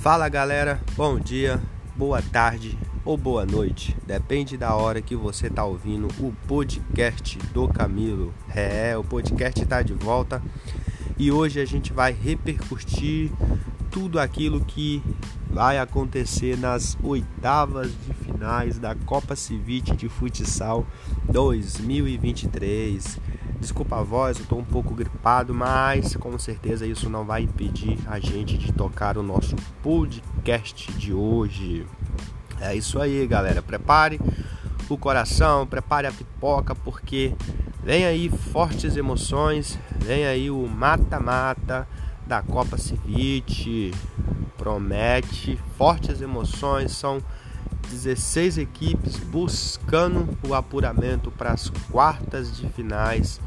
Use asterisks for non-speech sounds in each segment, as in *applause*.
Fala galera, bom dia, boa tarde ou boa noite, depende da hora que você está ouvindo o podcast do Camilo. É, o podcast está de volta e hoje a gente vai repercutir tudo aquilo que vai acontecer nas oitavas de finais da Copa Civite de Futsal 2023. Desculpa a voz, eu estou um pouco gripado, mas com certeza isso não vai impedir a gente de tocar o nosso podcast de hoje. É isso aí, galera. Prepare o coração, prepare a pipoca, porque vem aí fortes emoções, vem aí o mata-mata da Copa Civite. Promete fortes emoções, são 16 equipes buscando o apuramento para as quartas de finais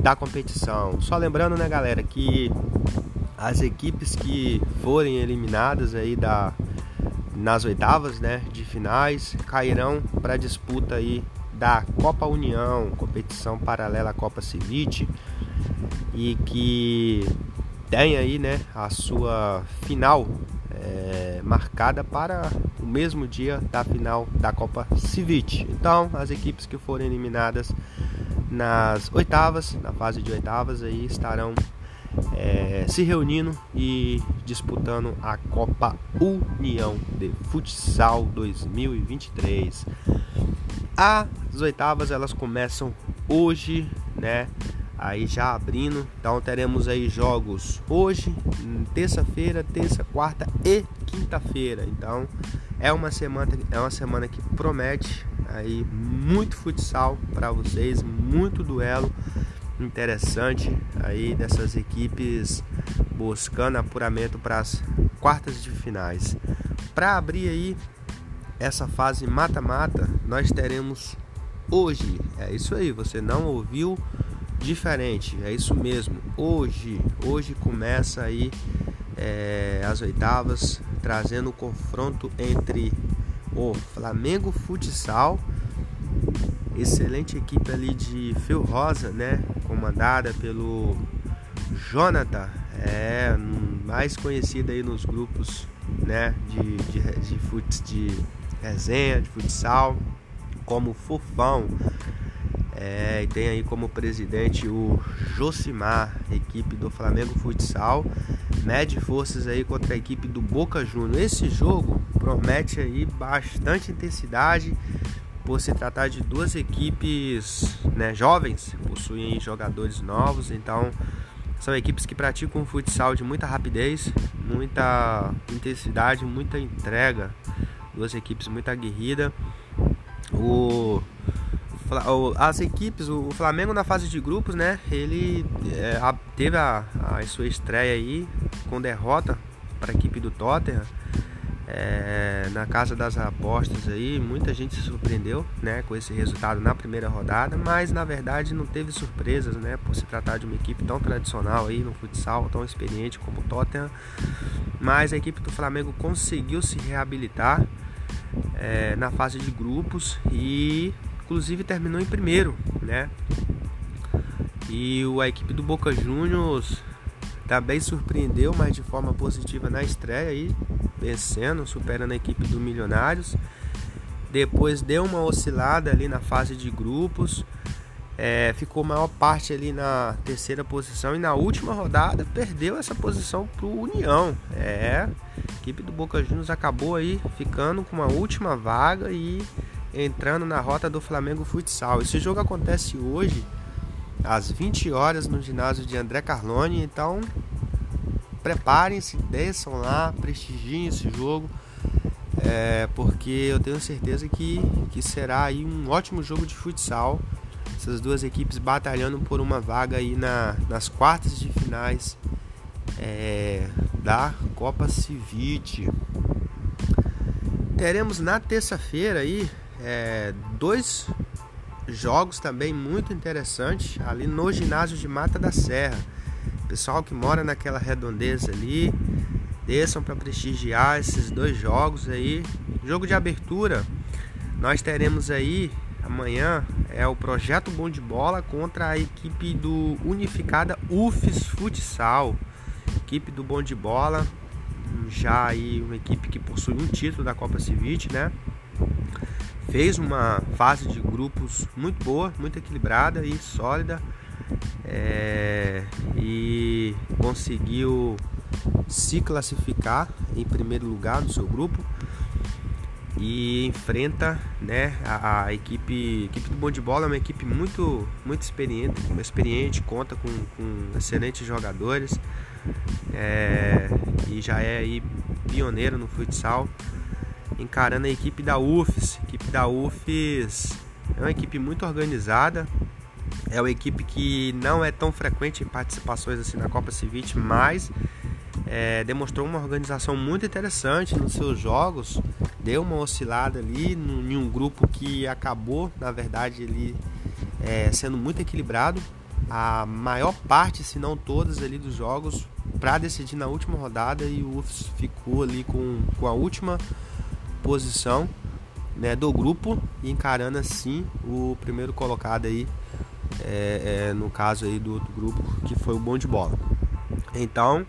da competição. Só lembrando, né, galera, que as equipes que forem eliminadas aí da nas oitavas, né, de finais, cairão para a disputa aí da Copa União, competição paralela à Copa Civite e que tem aí, né, a sua final é, marcada para o mesmo dia da final da Copa Civite. Então, as equipes que forem eliminadas nas oitavas, na fase de oitavas, aí estarão é, se reunindo e disputando a Copa União de Futsal 2023. As oitavas elas começam hoje, né? Aí já abrindo, então teremos aí jogos hoje, terça-feira, terça, quarta e quinta-feira. Então é uma semana, é uma semana que promete aí muito futsal para vocês, muito duelo interessante aí dessas equipes buscando apuramento para as quartas de finais. Para abrir aí essa fase mata-mata, nós teremos hoje, é isso aí, você não ouviu diferente, é isso mesmo. Hoje, hoje começa aí é, as oitavas, trazendo o confronto entre o Flamengo Futsal excelente equipe ali de Phil Rosa, né? Comandada pelo Jonathan, é mais conhecido aí nos grupos, né? De, de, de, futs, de resenha, de futsal, como Fofão. É, e tem aí como presidente o Josimar, equipe do Flamengo Futsal, mede forças aí contra a equipe do Boca Juniors. Esse jogo promete aí bastante intensidade, por se tratar de duas equipes né, jovens, possuem jogadores novos, então são equipes que praticam futsal de muita rapidez, muita intensidade, muita entrega. Duas equipes muito aguerridas. O, as equipes, o Flamengo na fase de grupos, né? Ele é, teve a, a sua estreia aí com derrota para a equipe do Tottenham é, na casa das apostas aí, muita gente se surpreendeu né, com esse resultado na primeira rodada, mas na verdade não teve surpresas, né, por se tratar de uma equipe tão tradicional aí no futsal, tão experiente como o Tottenham. Mas a equipe do Flamengo conseguiu se reabilitar é, na fase de grupos e inclusive terminou em primeiro, né? E a equipe do Boca Juniors também surpreendeu, mas de forma positiva na estreia aí, vencendo, superando a equipe do Milionários. Depois deu uma oscilada ali na fase de grupos. É, ficou maior parte ali na terceira posição e na última rodada perdeu essa posição para o União. É, a equipe do Boca Juniors acabou aí ficando com uma última vaga e entrando na rota do Flamengo Futsal. Esse jogo acontece hoje às 20 horas no ginásio de André Carlone. Então, preparem-se, desçam lá, prestigiem esse jogo, é, porque eu tenho certeza que, que será aí um ótimo jogo de futsal. Essas duas equipes batalhando por uma vaga aí na, nas quartas de finais é, da Copa Civite. Teremos na terça-feira aí é, dois jogos também muito interessantes ali no ginásio de Mata da Serra. Pessoal que mora naquela redondeza ali, desçam para prestigiar esses dois jogos aí. Jogo de abertura, nós teremos aí amanhã é o projeto Bom de Bola contra a equipe do Unificada UFES Futsal. Equipe do Bom de Bola, já aí uma equipe que possui um título da Copa Civite, né? Fez uma fase de grupos muito boa, muito equilibrada e sólida. É, e conseguiu se classificar em primeiro lugar no seu grupo e enfrenta né, a, a equipe, equipe do bom de bola é uma equipe muito muito experiente, experiente conta com, com excelentes jogadores é, e já é pioneiro no futsal encarando a equipe da UFES. A equipe da UFES é uma equipe muito organizada. É uma equipe que não é tão frequente em participações assim na Copa Civite mas é, demonstrou uma organização muito interessante nos seus jogos, deu uma oscilada ali em um grupo que acabou, na verdade, ele é, sendo muito equilibrado. A maior parte, se não todas ali dos jogos, para decidir na última rodada e o UFS ficou ali com, com a última posição né, do grupo, encarando assim o primeiro colocado aí, é, é, no caso aí do outro grupo, que foi o Bom de Bola. Então,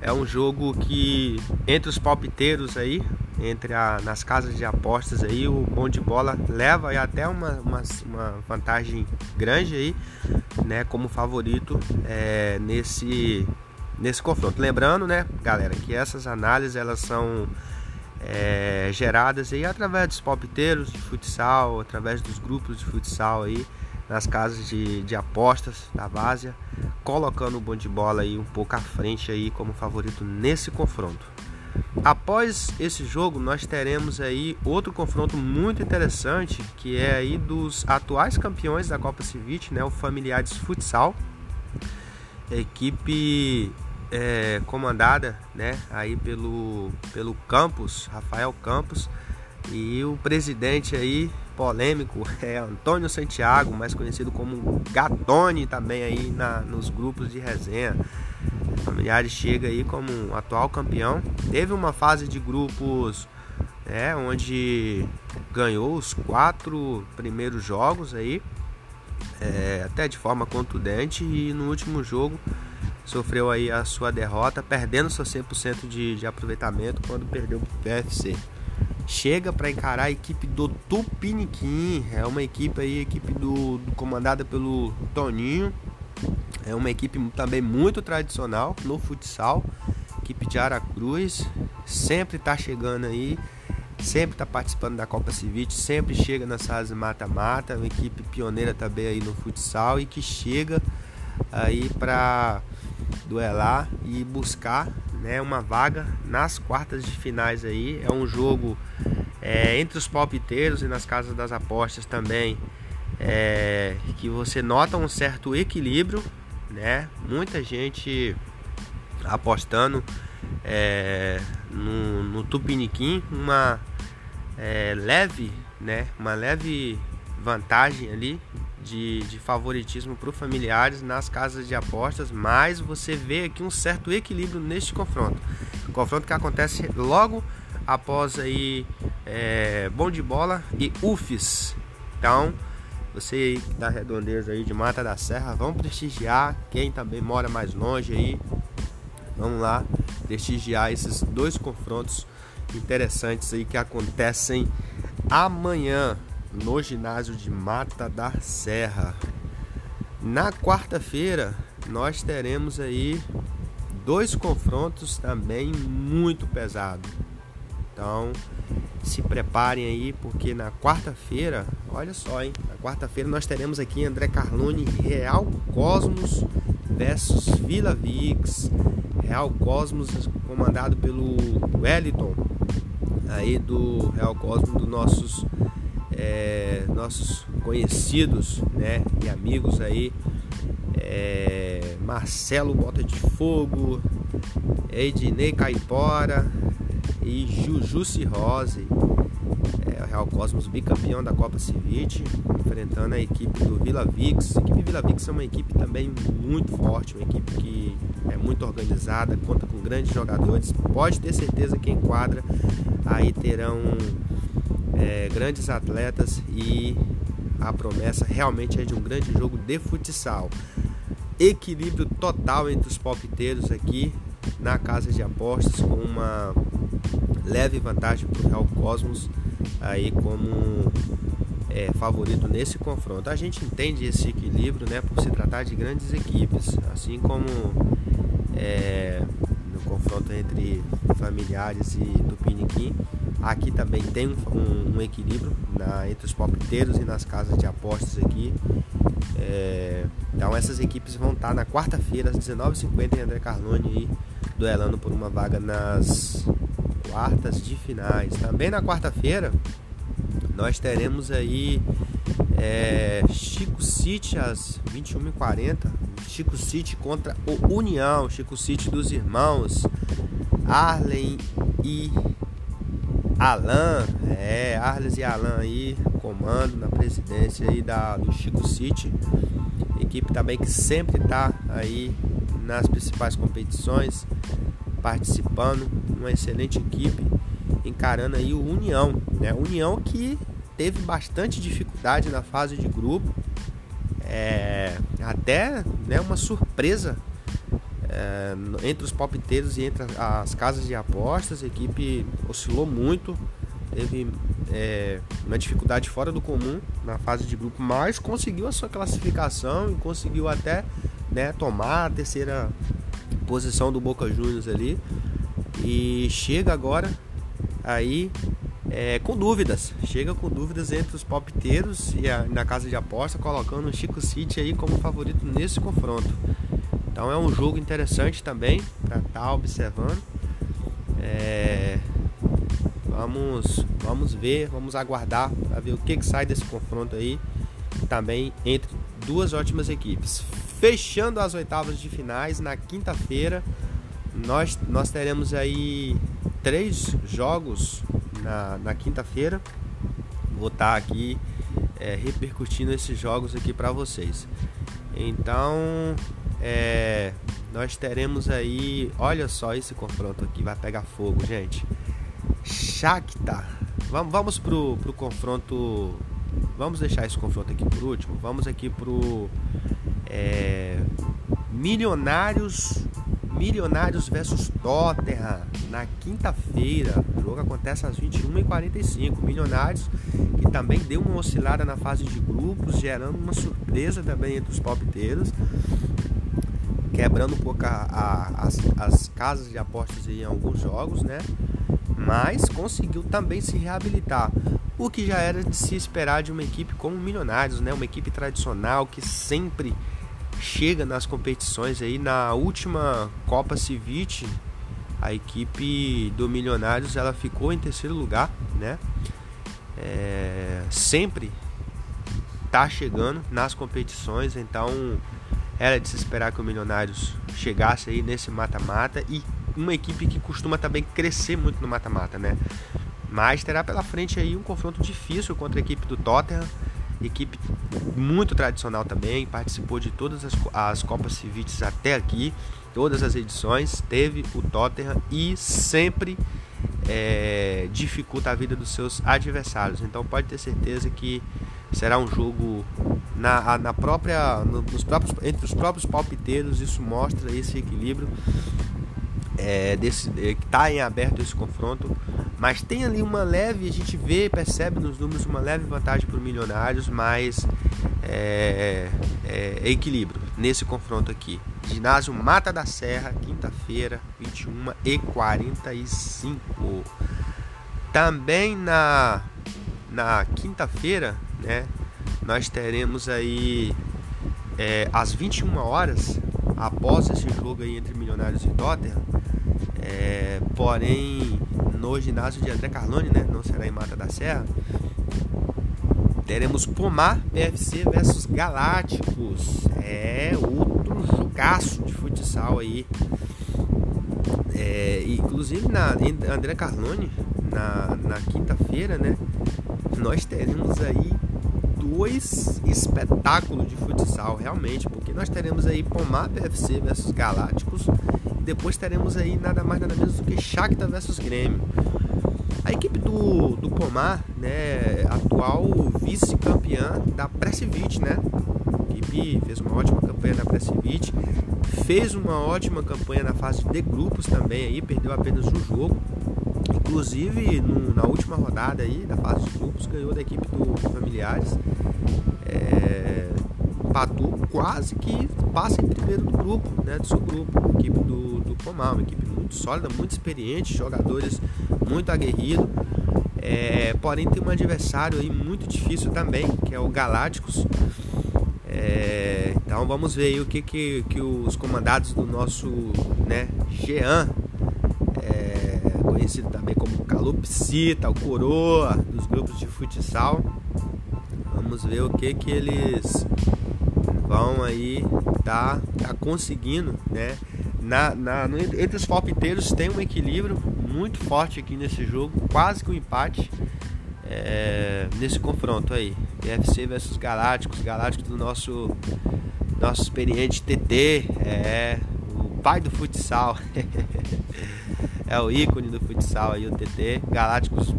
é um jogo que entre os palpiteiros aí, entre a, nas casas de apostas aí, o bom de bola leva aí até uma, uma, uma vantagem grande aí, né, como favorito é, nesse nesse confronto. Lembrando, né, galera, que essas análises elas são é, geradas aí através dos palpiteiros de futsal, através dos grupos de futsal aí nas casas de, de apostas da Várzea, colocando o bom de bola aí um pouco à frente aí como favorito nesse confronto. Após esse jogo, nós teremos aí outro confronto muito interessante, que é aí dos atuais campeões da Copa Civite, né, o Familiares Futsal, equipe é, comandada, né, aí pelo pelo Campos, Rafael Campos, e o presidente aí polêmico *laughs* é Antônio Santiago, mais conhecido como Gatone também aí na, nos grupos de resenha. Familiares chega aí como um atual campeão. Teve uma fase de grupos é, onde ganhou os quatro primeiros jogos aí, é, até de forma contundente e no último jogo sofreu aí a sua derrota, perdendo seu 100% de, de aproveitamento quando perdeu o PFC chega para encarar a equipe do Tupiniquim. É uma equipe aí, equipe do, do, comandada pelo Toninho. É uma equipe também muito tradicional no futsal. Equipe de Aracruz, sempre está chegando aí, sempre está participando da Copa Civite, sempre chega nas fases mata-mata, uma equipe pioneira também aí no futsal e que chega aí para duelar e buscar né, uma vaga nas quartas de finais aí. É um jogo é, entre os palpiteiros e nas casas das apostas também é, que você nota um certo equilíbrio, né? Muita gente apostando é, no, no Tupiniquim, uma é, leve, né? Uma leve vantagem ali de, de favoritismo para os familiares nas casas de apostas, mas você vê aqui um certo equilíbrio neste confronto. Confronto que acontece logo após aí é, Bom de Bola e UFES. Então, você da redondeza aí de Mata da Serra, vamos prestigiar quem também mora mais longe aí. Vamos lá prestigiar esses dois confrontos interessantes aí que acontecem amanhã no ginásio de Mata da Serra. Na quarta-feira nós teremos aí dois confrontos também muito pesados. Então se preparem aí porque na quarta-feira, olha só, hein? Na quarta-feira nós teremos aqui André Carlone Real Cosmos versus Vila Vix. Real Cosmos comandado pelo Wellington aí do Real Cosmos dos nossos é, nossos conhecidos né, e amigos aí, é, Marcelo Bota de Fogo, Ednei Caipora e Juju Cirrose. É, o Real Cosmos bicampeão da Copa Civite, enfrentando a equipe do Vila Vix. A equipe Vila Vix é uma equipe também muito forte, uma equipe que é muito organizada, conta com grandes jogadores. Pode ter certeza que enquadra aí terão é, grandes atletas e a promessa realmente é de um grande jogo de futsal. Equilíbrio total entre os palpiteiros aqui, na casa de apostas com uma leve vantagem para o Real Cosmos aí como é, favorito nesse confronto. A gente entende esse equilíbrio, né, por se tratar de grandes equipes, assim como é, no confronto entre familiares e Tupiniquim. Aqui também tem um, um equilíbrio na, entre os palpiteiros e nas casas de apostas aqui. É, então essas equipes vão estar na quarta-feira às 19h50 em André Carlone aí, duelando por uma vaga nas quartas de finais. Também na quarta-feira nós teremos aí é, Chico City às 21h40. Chico City contra o União. Chico City dos irmãos Arlen e Alan. É, Arles e Alan aí, comando na presidência aí da, do Chico City. Equipe também que sempre está aí nas principais competições, participando. Uma excelente equipe encarando aí o União, né? União que teve bastante dificuldade na fase de grupo, é, até né, uma surpresa é, entre os palpiteiros e entre as casas de apostas. A equipe oscilou muito, teve é, uma dificuldade fora do comum na fase de grupo, mas conseguiu a sua classificação e conseguiu até né, tomar a terceira posição do Boca Juniors ali e chega agora aí é, com dúvidas. Chega com dúvidas entre os palpiteiros e a, na casa de aposta, colocando o Chico City aí como favorito nesse confronto. Então é um jogo interessante também para estar tá observando. É, vamos, vamos ver, vamos aguardar para ver o que, que sai desse confronto aí. Também entre duas ótimas equipes. Fechando as oitavas de finais na quinta-feira, nós, nós teremos aí três jogos na, na quinta-feira. Vou estar tá aqui é, repercutindo esses jogos aqui para vocês. Então, é, nós teremos aí, olha só esse confronto aqui, vai pegar fogo, gente. Shakhtar. Vamos, vamos pro, pro confronto. Vamos deixar esse confronto aqui por último. Vamos aqui pro é, Milionários Milionários versus Tottenham na quinta-feira. O jogo acontece às 21h45. Milionários que também deu uma oscilada na fase de grupos, gerando uma surpresa também entre os palpiteiros, quebrando um pouco a, a, as, as casas de apostas em alguns jogos, né? Mas conseguiu também se reabilitar. O que já era de se esperar de uma equipe como Milionários, né? Uma equipe tradicional que sempre chega nas competições aí na última Copa Civite a equipe do Milionários ela ficou em terceiro lugar né é, sempre tá chegando nas competições então era de se esperar que o Milionários chegasse aí nesse mata-mata e uma equipe que costuma também crescer muito no mata-mata né mas terá pela frente aí um confronto difícil contra a equipe do Tottenham equipe muito tradicional também, participou de todas as, as Copas Civites até aqui, todas as edições, teve o Tottenham e sempre é, dificulta a vida dos seus adversários. Então pode ter certeza que será um jogo na, na própria, nos próprios, entre os próprios palpiteiros, isso mostra esse equilíbrio é, desse, é, que está em aberto esse confronto mas tem ali uma leve, a gente vê, percebe nos números uma leve vantagem para os milionários, mas é, é, é, equilíbrio nesse confronto aqui. Ginásio Mata da Serra, quinta-feira, 21 e 45. Também na, na quinta-feira, né, nós teremos aí é, às 21 horas, após esse jogo aí entre Milionários e Tottenham, é, porém no ginásio de André Carlone, né? Não será em Mata da Serra. Teremos Pomar PFC versus Galácticos. É outro jogaço de futsal aí. É, inclusive na André Carlone, na, na quinta-feira, né? Nós teremos aí dois espetáculos de futsal, realmente, porque nós teremos aí Pomar PFC versus Galácticos depois teremos aí nada mais nada menos do que Shakhtar versus Grêmio. A equipe do, do Pomar, né, atual vice-campeã da Presivit, né? Que equipe fez uma ótima campanha na Pressivit, fez uma ótima campanha na fase de grupos também aí, perdeu apenas um jogo. Inclusive no, na última rodada aí da fase de grupos ganhou da equipe do Familiares. É, empatou quase que passa em primeiro do grupo, né, do seu grupo, equipe do, do Comal, uma equipe muito sólida, muito experiente, jogadores muito aguerridos. É, porém tem um adversário aí muito difícil também, que é o Galácticos. É, então vamos ver aí o que, que, que os comandados do nosso né, Jean, conhecido também como Calopsita, o Coroa dos grupos de futsal. Vamos ver o que, que eles vão aí tá, tá conseguindo, né? Na, na, entre os palpiteiros tem um equilíbrio muito forte aqui nesse jogo, quase que um empate é, nesse confronto aí. PFC versus Galácticos, Galácticos do nosso nosso experiente TT, é o pai do futsal. *laughs* é o ícone do futsal aí, o TT. Galácticos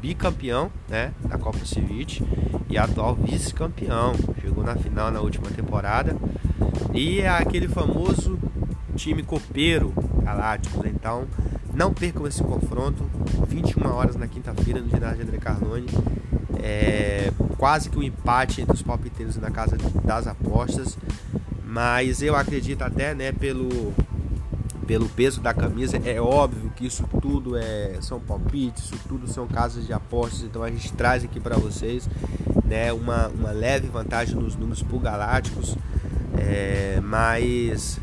bicampeão, né, da Copa Civit e atual vice-campeão. Chegou na final na última temporada. E é aquele famoso time copeiro Galácticos. Então, não percam esse confronto. 21 horas na quinta-feira no ginásio André Carlone. É quase que um empate entre os palpiteiros na casa das apostas. Mas eu acredito até, né, pelo pelo peso da camisa. É óbvio que isso tudo é são palpites, isso tudo são casas de apostas, então a gente traz aqui para vocês né, uma, uma leve vantagem nos números por galácticos. É, mas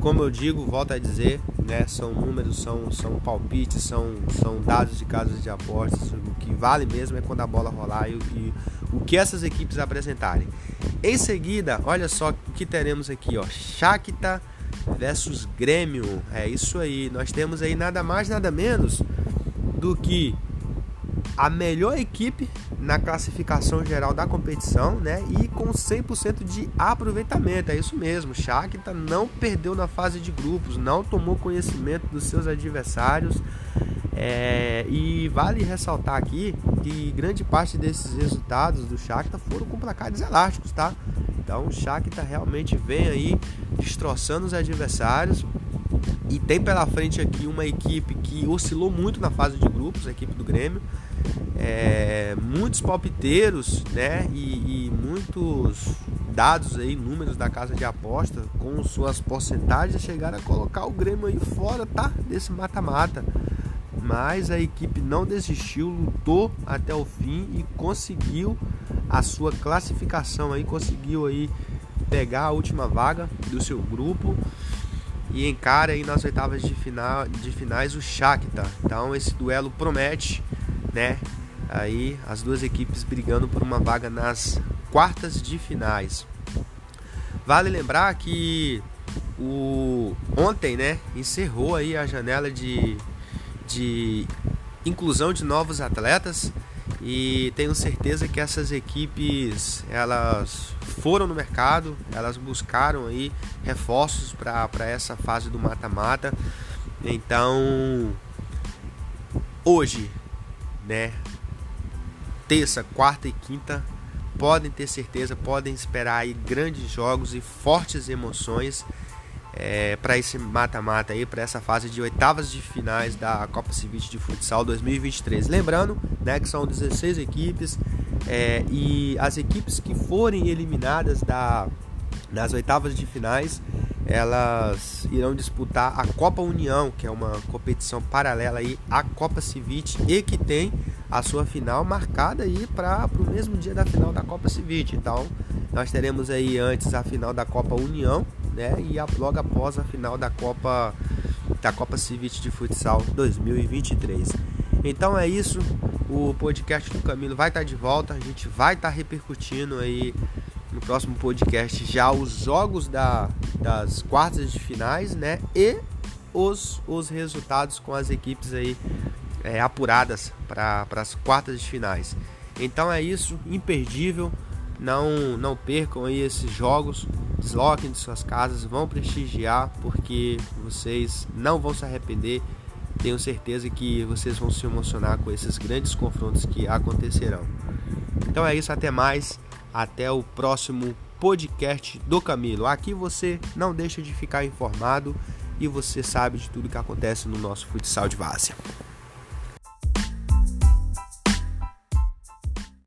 como eu digo, volto a dizer, né, são números, são, são palpites, são, são dados de casas de apostas. O que vale mesmo é quando a bola rolar e, e o que essas equipes apresentarem. Em seguida, olha só o que teremos aqui, ó. Shakhtar versus Grêmio. É isso aí. Nós temos aí nada mais, nada menos do que a melhor equipe na classificação geral da competição, né? E com 100% de aproveitamento. É isso mesmo. Shakhtar não perdeu na fase de grupos, não tomou conhecimento dos seus adversários. É, e vale ressaltar aqui que grande parte desses resultados do Shakhtar foram com placares elásticos, tá? Então o Shakhtar realmente vem aí destroçando os adversários e tem pela frente aqui uma equipe que oscilou muito na fase de grupos, a equipe do Grêmio. É, muitos palpiteiros, né? E, e, muitos dados aí, números da casa de aposta com suas porcentagens chegaram a colocar o Grêmio aí fora, tá? Desse mata-mata. Mas a equipe não desistiu, lutou até o fim e conseguiu a sua classificação aí, conseguiu aí pegar a última vaga do seu grupo e encara aí nas oitavas de, final, de finais o Shakhtar. Então esse duelo promete, né? Aí as duas equipes brigando por uma vaga nas quartas de finais. Vale lembrar que o ontem, né, encerrou aí a janela de, de inclusão de novos atletas e tenho certeza que essas equipes elas foram no mercado, elas buscaram aí reforços para essa fase do mata-mata. Então, hoje, né, terça, quarta e quinta, podem ter certeza, podem esperar aí grandes jogos e fortes emoções é, para esse mata-mata aí, para essa fase de oitavas de finais da Copa Civil de Futsal 2023. Lembrando, né, que são 16 equipes é, e as equipes que forem eliminadas da, das oitavas de finais, elas irão disputar a Copa União, que é uma competição paralela aí à Copa Civit e que tem a sua final marcada aí para o mesmo dia da final da Copa Civit. Então, nós teremos aí antes a final da Copa União né? E logo após a final da Copa da Copa Civit de Futsal 2023. Então é isso, o podcast do Camilo vai estar de volta, a gente vai estar repercutindo aí no próximo podcast já os jogos da, das quartas de finais, né? E os, os resultados com as equipes aí é, apuradas para as quartas de finais. Então é isso, imperdível. Não, não percam aí esses jogos, desloquem de suas casas, vão prestigiar, porque vocês não vão se arrepender. Tenho certeza que vocês vão se emocionar com esses grandes confrontos que acontecerão. Então é isso, até mais. Até o próximo podcast do Camilo. Aqui você não deixa de ficar informado e você sabe de tudo que acontece no nosso futsal de várzea.